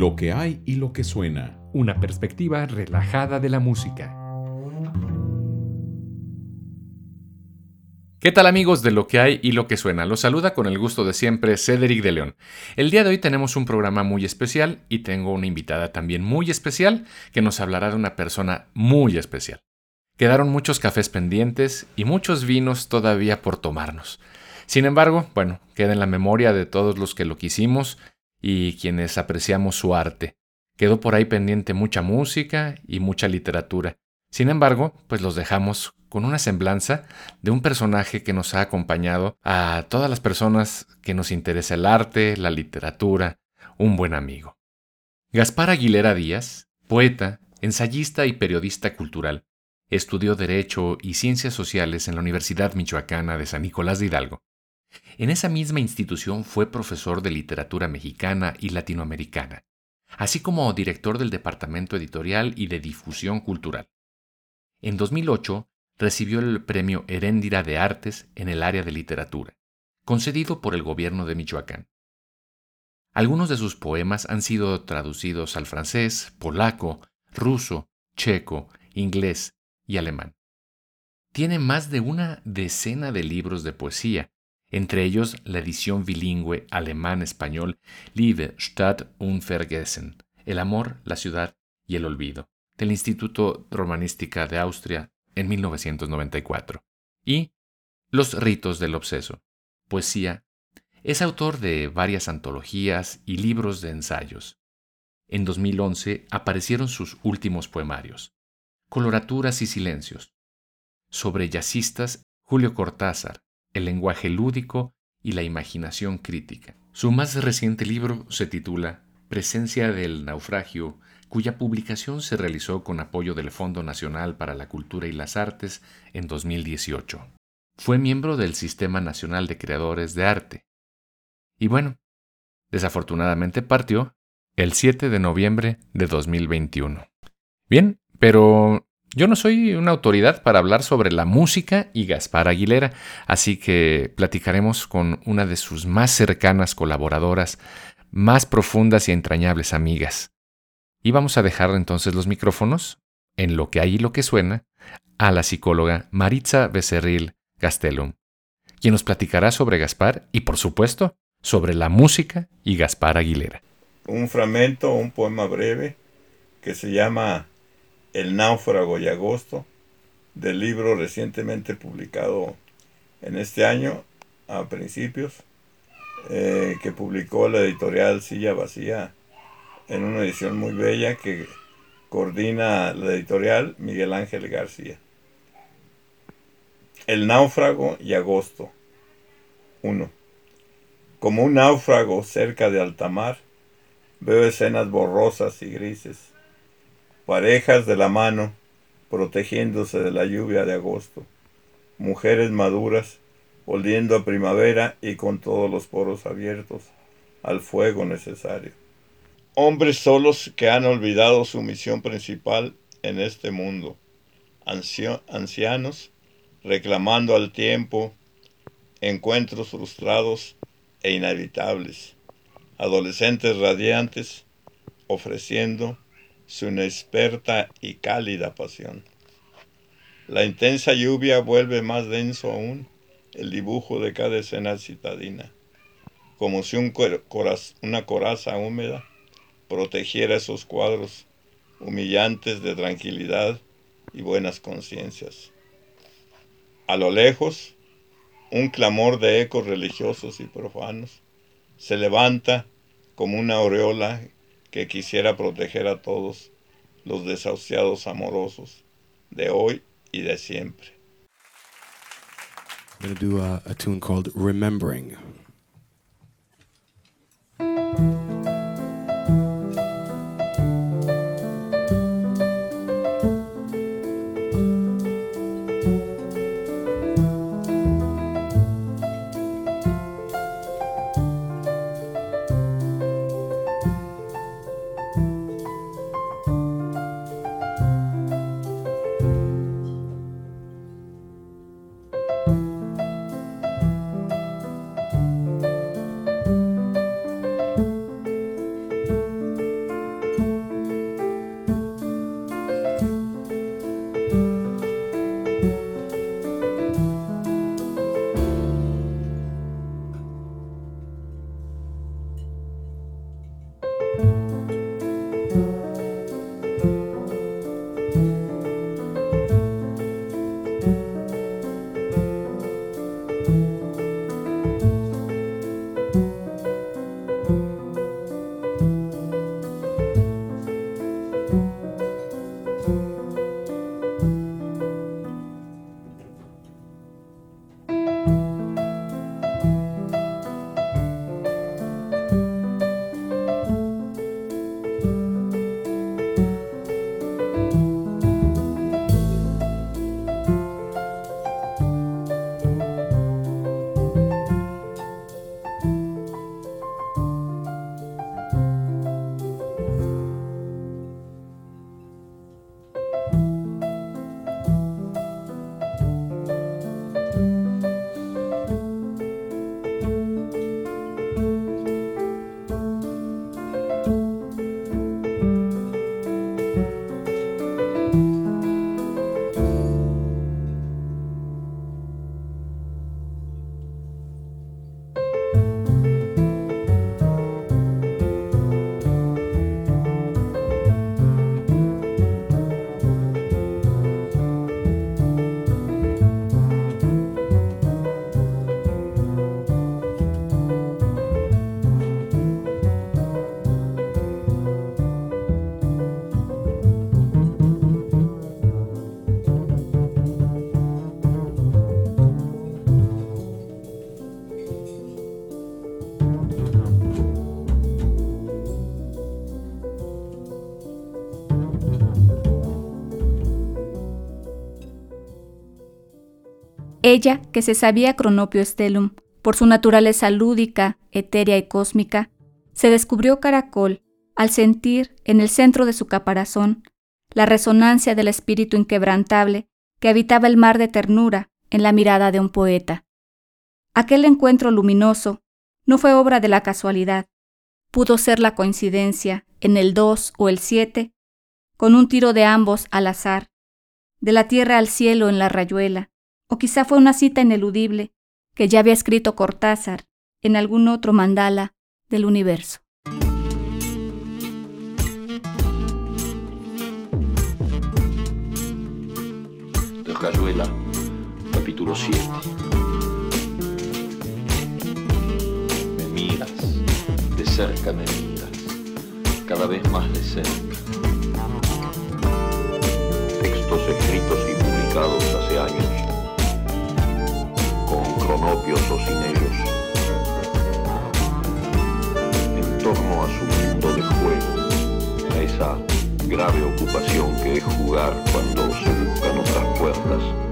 Lo que hay y lo que suena. Una perspectiva relajada de la música. ¿Qué tal amigos de lo que hay y lo que suena? Los saluda con el gusto de siempre Cedric de León. El día de hoy tenemos un programa muy especial y tengo una invitada también muy especial que nos hablará de una persona muy especial. Quedaron muchos cafés pendientes y muchos vinos todavía por tomarnos. Sin embargo, bueno, queda en la memoria de todos los que lo quisimos y quienes apreciamos su arte. Quedó por ahí pendiente mucha música y mucha literatura. Sin embargo, pues los dejamos con una semblanza de un personaje que nos ha acompañado a todas las personas que nos interesa el arte, la literatura, un buen amigo. Gaspar Aguilera Díaz, poeta, ensayista y periodista cultural, estudió Derecho y Ciencias Sociales en la Universidad Michoacana de San Nicolás de Hidalgo. En esa misma institución fue profesor de literatura mexicana y latinoamericana, así como director del Departamento Editorial y de Difusión Cultural. En 2008 recibió el Premio Heréndira de Artes en el área de literatura, concedido por el gobierno de Michoacán. Algunos de sus poemas han sido traducidos al francés, polaco, ruso, checo, inglés y alemán. Tiene más de una decena de libros de poesía, entre ellos la edición bilingüe alemán-español Liebe, Stadt und Vergessen, El amor, la ciudad y el olvido, del Instituto Romanística de Austria en 1994. Y Los ritos del obseso, poesía. Es autor de varias antologías y libros de ensayos. En 2011 aparecieron sus últimos poemarios, Coloraturas y Silencios, sobre jazzistas Julio Cortázar, el lenguaje lúdico y la imaginación crítica. Su más reciente libro se titula Presencia del naufragio, cuya publicación se realizó con apoyo del Fondo Nacional para la Cultura y las Artes en 2018. Fue miembro del Sistema Nacional de Creadores de Arte. Y bueno, desafortunadamente partió el 7 de noviembre de 2021. Bien, pero yo no soy una autoridad para hablar sobre la música y Gaspar Aguilera, así que platicaremos con una de sus más cercanas colaboradoras, más profundas y entrañables amigas. Y vamos a dejar entonces los micrófonos, en lo que hay y lo que suena, a la psicóloga Maritza Becerril Gastelum, quien nos platicará sobre Gaspar y, por supuesto, sobre la música y Gaspar Aguilera. Un fragmento, un poema breve que se llama el náufrago y agosto, del libro recientemente publicado en este año, a principios, eh, que publicó la editorial Silla Vacía en una edición muy bella que coordina la editorial Miguel Ángel García. El náufrago y agosto. 1. Como un náufrago cerca de alta mar, veo escenas borrosas y grises parejas de la mano, protegiéndose de la lluvia de agosto, mujeres maduras, oliendo a primavera y con todos los poros abiertos al fuego necesario. Hombres solos que han olvidado su misión principal en este mundo, ancianos reclamando al tiempo encuentros frustrados e inevitables, adolescentes radiantes ofreciendo su inexperta y cálida pasión. La intensa lluvia vuelve más denso aún el dibujo de cada escena citadina, como si una coraza húmeda protegiera esos cuadros humillantes de tranquilidad y buenas conciencias. A lo lejos, un clamor de ecos religiosos y profanos se levanta como una aureola que quisiera proteger a todos los desahuciados amorosos de hoy y de siempre. I'm do a, a tune called Remembering. Ella, que se sabía Cronopio Stellum por su naturaleza lúdica, etérea y cósmica, se descubrió caracol al sentir en el centro de su caparazón la resonancia del espíritu inquebrantable que habitaba el mar de ternura en la mirada de un poeta. Aquel encuentro luminoso no fue obra de la casualidad, pudo ser la coincidencia en el 2 o el 7, con un tiro de ambos al azar, de la tierra al cielo en la rayuela, o quizá fue una cita ineludible que ya había escrito Cortázar en algún otro mandala del universo. De capítulo 7. Me miras, de cerca me miras, cada vez más de cerca. Textos escritos y publicados hace años, cronopios o sin ellos, en torno a su mundo de juego, a esa grave ocupación que es jugar cuando se buscan otras puertas.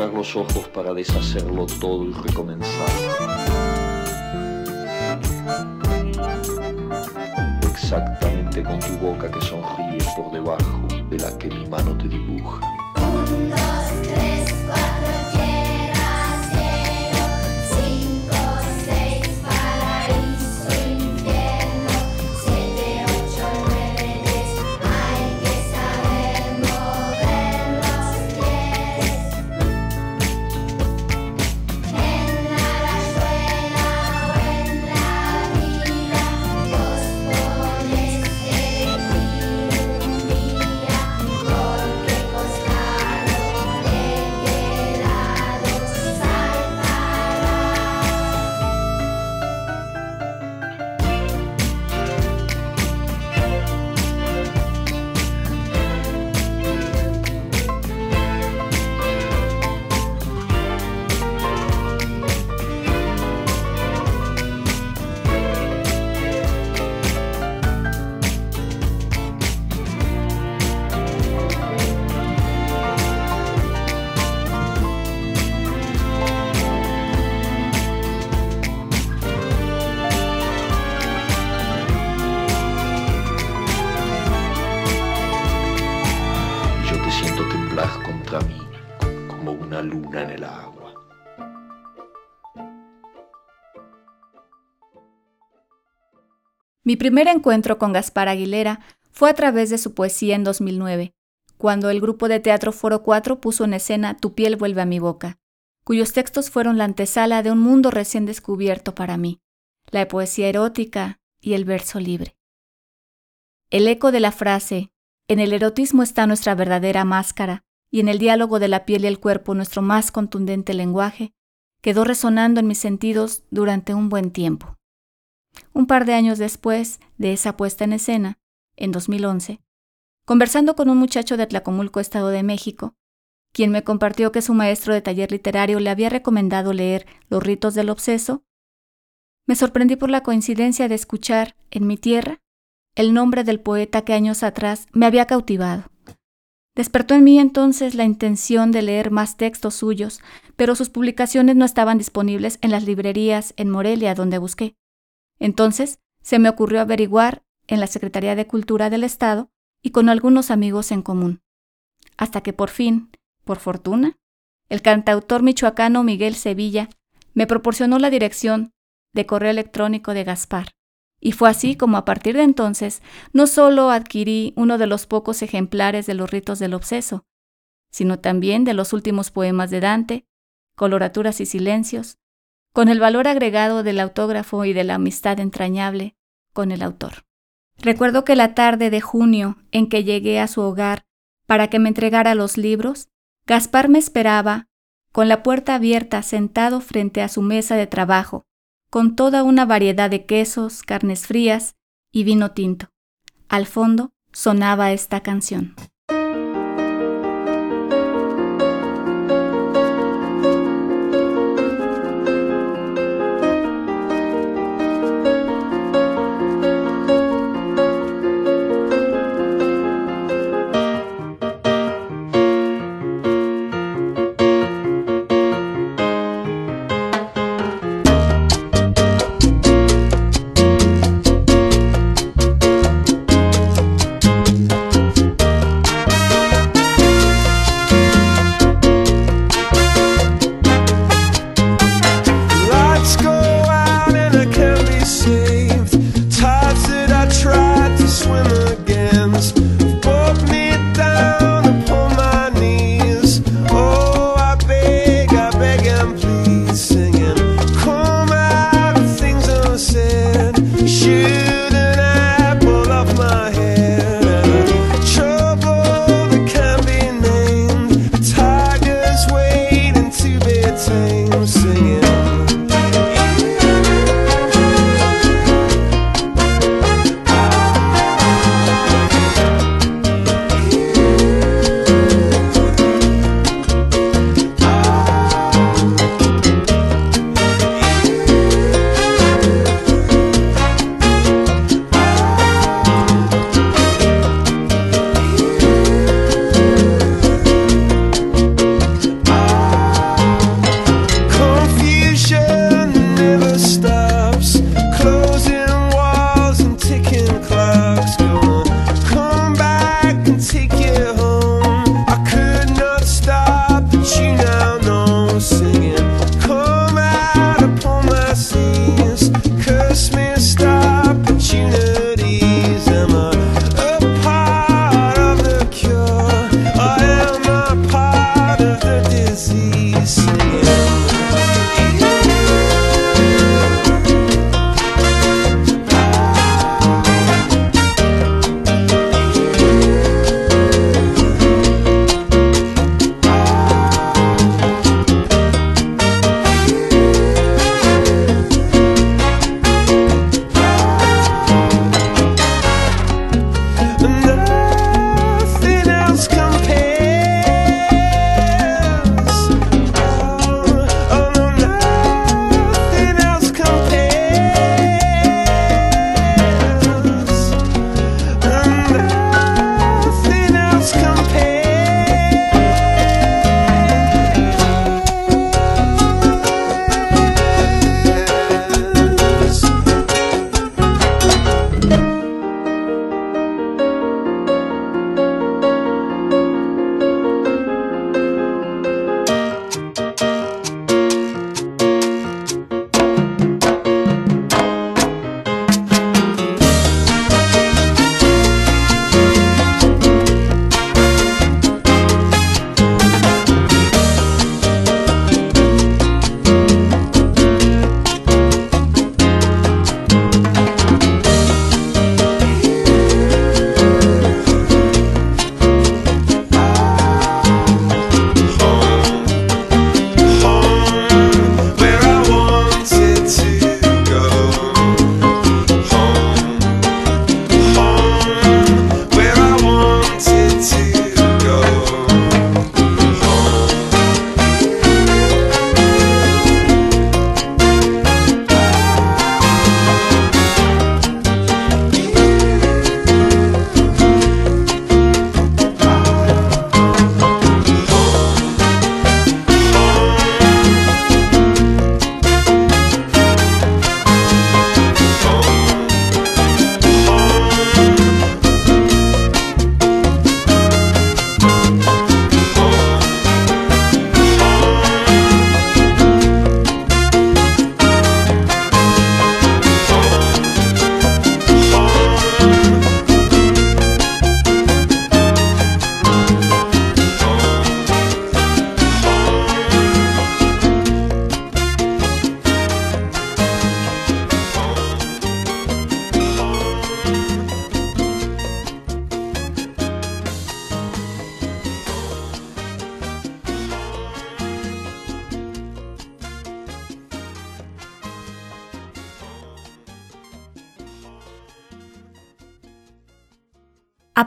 Cerrar los ojos para deshacerlo todo y recomenzar. Mi primer encuentro con Gaspar Aguilera fue a través de su poesía en 2009, cuando el grupo de teatro Foro 4 puso en escena Tu piel vuelve a mi boca, cuyos textos fueron la antesala de un mundo recién descubierto para mí, la poesía erótica y el verso libre. El eco de la frase, en el erotismo está nuestra verdadera máscara, y en el diálogo de la piel y el cuerpo nuestro más contundente lenguaje, quedó resonando en mis sentidos durante un buen tiempo. Un par de años después de esa puesta en escena, en 2011, conversando con un muchacho de Tlacomulco, Estado de México, quien me compartió que su maestro de taller literario le había recomendado leer Los ritos del obseso, me sorprendí por la coincidencia de escuchar, en mi tierra, el nombre del poeta que años atrás me había cautivado. Despertó en mí entonces la intención de leer más textos suyos, pero sus publicaciones no estaban disponibles en las librerías en Morelia donde busqué. Entonces se me ocurrió averiguar en la Secretaría de Cultura del Estado y con algunos amigos en común. Hasta que por fin, por fortuna, el cantautor michoacano Miguel Sevilla me proporcionó la dirección de correo electrónico de Gaspar. Y fue así como a partir de entonces no solo adquirí uno de los pocos ejemplares de los ritos del obseso, sino también de los últimos poemas de Dante, coloraturas y silencios, con el valor agregado del autógrafo y de la amistad entrañable con el autor. Recuerdo que la tarde de junio en que llegué a su hogar para que me entregara los libros, Gaspar me esperaba, con la puerta abierta sentado frente a su mesa de trabajo, con toda una variedad de quesos, carnes frías y vino tinto. Al fondo sonaba esta canción.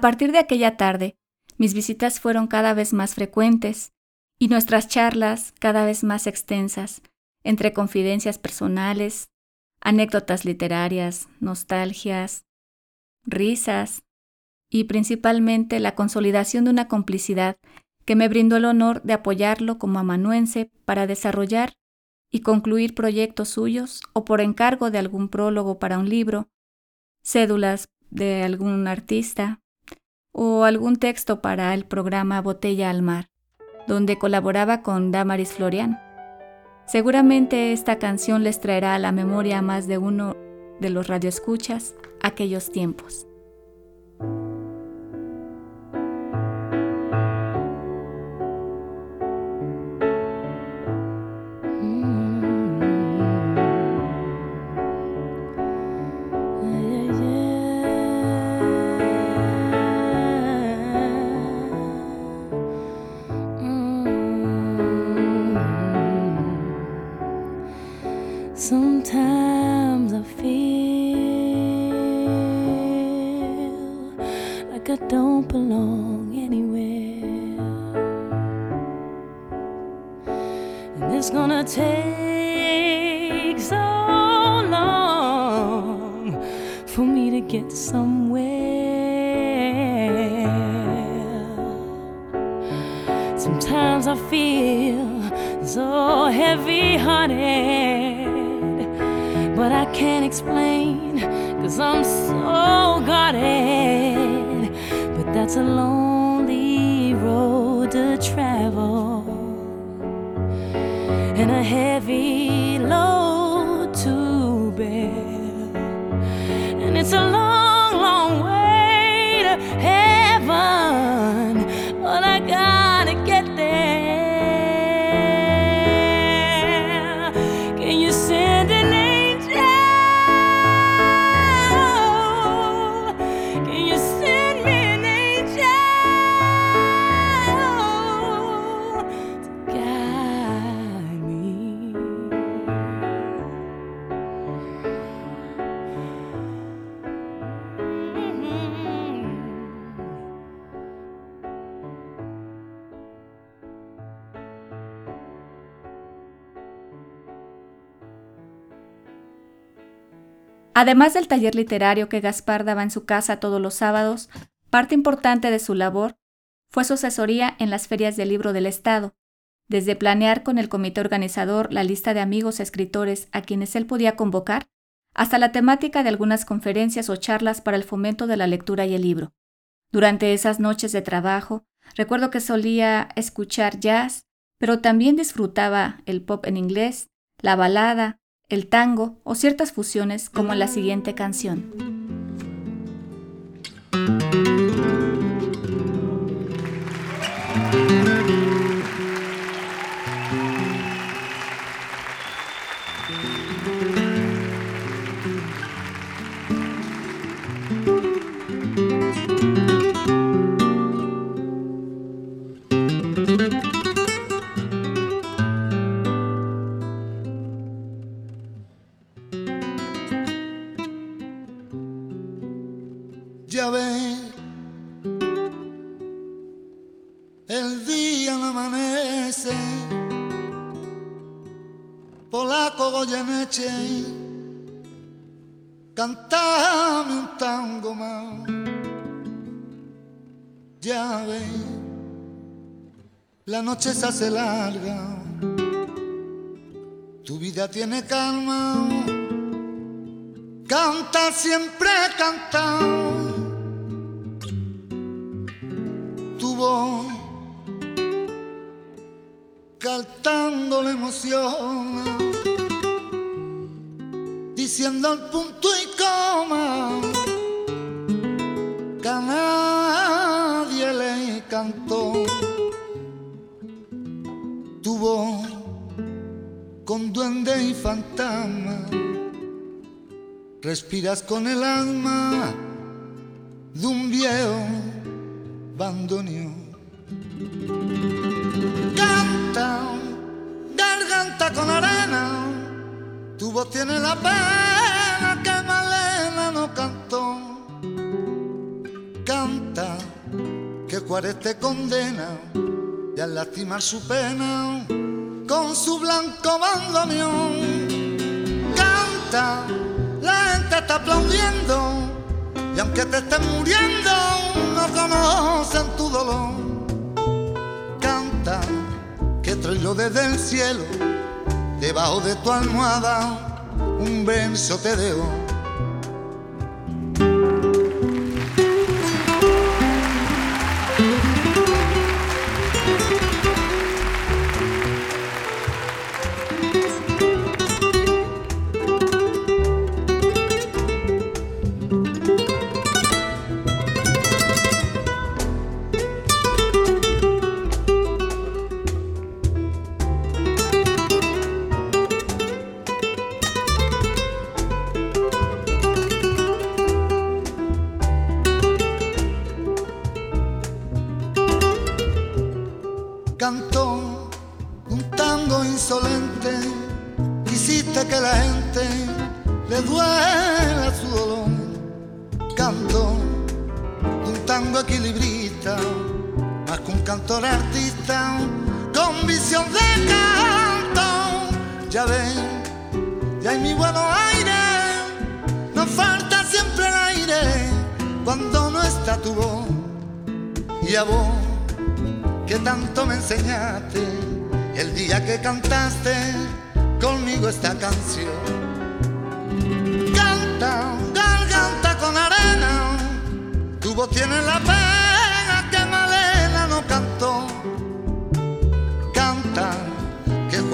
Partir de aquella tarde, mis visitas fueron cada vez más frecuentes y nuestras charlas cada vez más extensas, entre confidencias personales, anécdotas literarias, nostalgias, risas y principalmente la consolidación de una complicidad que me brindó el honor de apoyarlo como amanuense para desarrollar y concluir proyectos suyos o por encargo de algún prólogo para un libro, cédulas de algún artista o algún texto para el programa Botella al Mar, donde colaboraba con Damaris Florian. Seguramente esta canción les traerá a la memoria a más de uno de los radioescuchas aquellos tiempos. Sometimes I feel like I don't belong anywhere. And it's gonna take so long for me to get somewhere. Sometimes I feel so heavy hearted, but I can't explain because I'm so guarded. But that's a lonely road to travel and a heavy Además del taller literario que Gaspar daba en su casa todos los sábados, parte importante de su labor fue su asesoría en las ferias del libro del Estado, desde planear con el comité organizador la lista de amigos escritores a quienes él podía convocar, hasta la temática de algunas conferencias o charlas para el fomento de la lectura y el libro. Durante esas noches de trabajo, recuerdo que solía escuchar jazz, pero también disfrutaba el pop en inglés, la balada, el tango o ciertas fusiones como en la siguiente canción. La noche se hace larga, tu vida tiene calma, canta siempre canta. Tu voz cantando la emoción diciendo el punto y coma duende y respiras con el alma de un viejo bandoneón. Canta, garganta con arena, tu voz tiene la pena que Malena no cantó. Canta, Juárez te condena y al lastimar su pena con su blanco bandoneón. Canta, la gente está aplaudiendo y aunque te estés muriendo no conocen tu dolor. Canta que traigo desde el cielo debajo de tu almohada un verso te dejo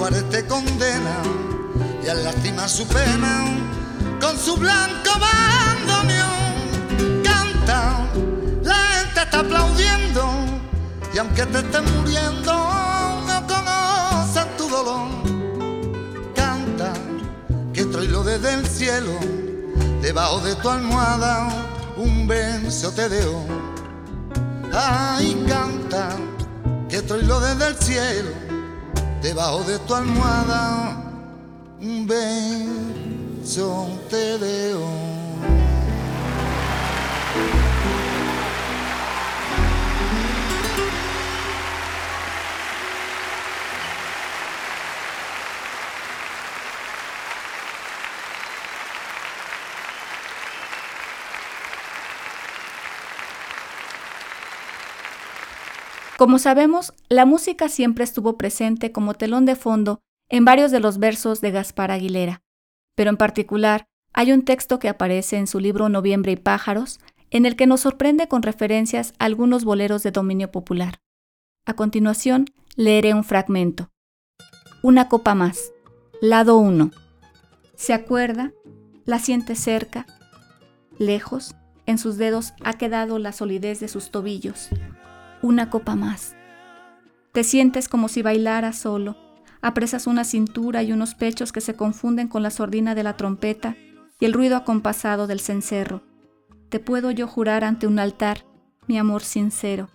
que Juárez te condena y al lastimar su pena con su blanco bandoneón. Canta, la gente está aplaudiendo y aunque te estés muriendo, no conocen tu dolor. Canta, que traigo desde el cielo, debajo de tu almohada, un beso te dejo. Ay, canta, que traigo desde el cielo, debajo de tu almohada, un beso te dejo. Como sabemos, la música siempre estuvo presente como telón de fondo en varios de los versos de Gaspar Aguilera, pero en particular hay un texto que aparece en su libro Noviembre y Pájaros, en el que nos sorprende con referencias a algunos boleros de dominio popular. A continuación, leeré un fragmento. Una copa más. Lado 1. Se acuerda, la siente cerca, lejos, en sus dedos ha quedado la solidez de sus tobillos. Una copa más. Te sientes como si bailaras solo. Apresas una cintura y unos pechos que se confunden con la sordina de la trompeta y el ruido acompasado del cencerro. Te puedo yo jurar ante un altar, mi amor sincero.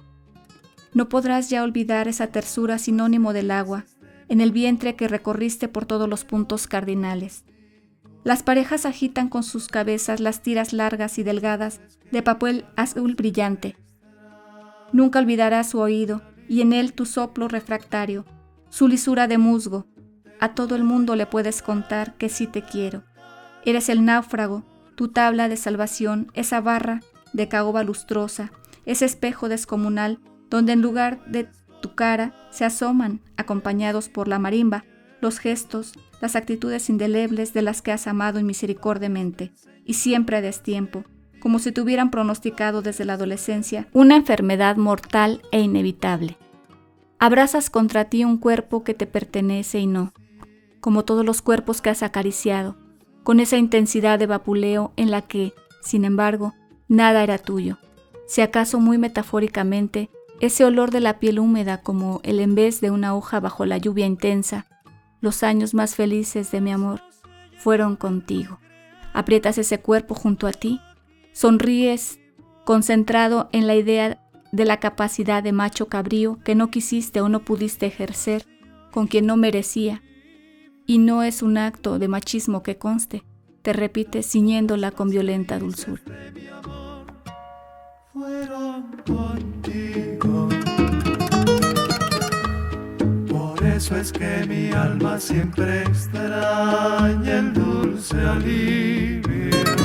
No podrás ya olvidar esa tersura sinónimo del agua, en el vientre que recorriste por todos los puntos cardinales. Las parejas agitan con sus cabezas las tiras largas y delgadas de papel azul brillante. Nunca olvidarás su oído y en él tu soplo refractario, su lisura de musgo. A todo el mundo le puedes contar que sí te quiero. Eres el náufrago, tu tabla de salvación, esa barra de caoba lustrosa, ese espejo descomunal donde en lugar de tu cara se asoman, acompañados por la marimba, los gestos, las actitudes indelebles de las que has amado misericordiamente, y siempre a destiempo, como si te hubieran pronosticado desde la adolescencia una enfermedad mortal e inevitable. Abrazas contra ti un cuerpo que te pertenece y no, como todos los cuerpos que has acariciado, con esa intensidad de vapuleo en la que, sin embargo, nada era tuyo. Si acaso muy metafóricamente, ese olor de la piel húmeda como el vez de una hoja bajo la lluvia intensa, los años más felices de mi amor fueron contigo. Aprietas ese cuerpo junto a ti, Sonríes concentrado en la idea de la capacidad de macho cabrío que no quisiste o no pudiste ejercer, con quien no merecía. Y no es un acto de machismo que conste, te repite ciñéndola con violenta dulzura. Por eso es que mi alma siempre extraña el dulce alivio.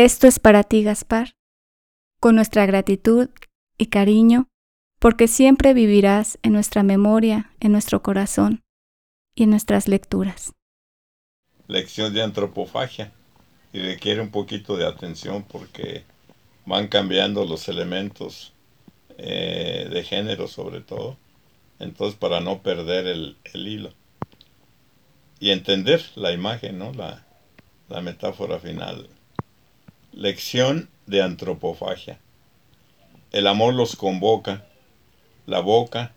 Esto es para ti, Gaspar, con nuestra gratitud y cariño, porque siempre vivirás en nuestra memoria, en nuestro corazón y en nuestras lecturas. lección de antropofagia y requiere un poquito de atención porque van cambiando los elementos eh, de género sobre todo. Entonces para no perder el, el hilo y entender la imagen, ¿no? la, la metáfora final. Lección de antropofagia. El amor los convoca, la boca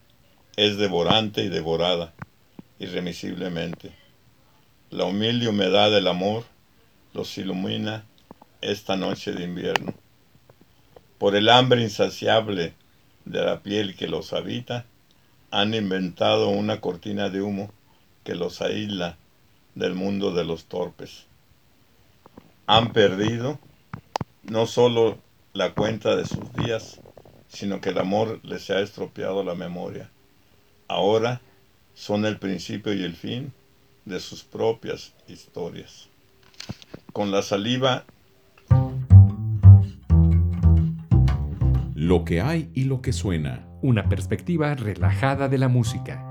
es devorante y devorada irremisiblemente. La humilde humedad del amor los ilumina esta noche de invierno. Por el hambre insaciable de la piel que los habita, han inventado una cortina de humo que los aísla del mundo de los torpes. Han perdido no solo la cuenta de sus días, sino que el amor les ha estropeado la memoria. Ahora son el principio y el fin de sus propias historias. Con la saliva Lo que hay y lo que suena. Una perspectiva relajada de la música.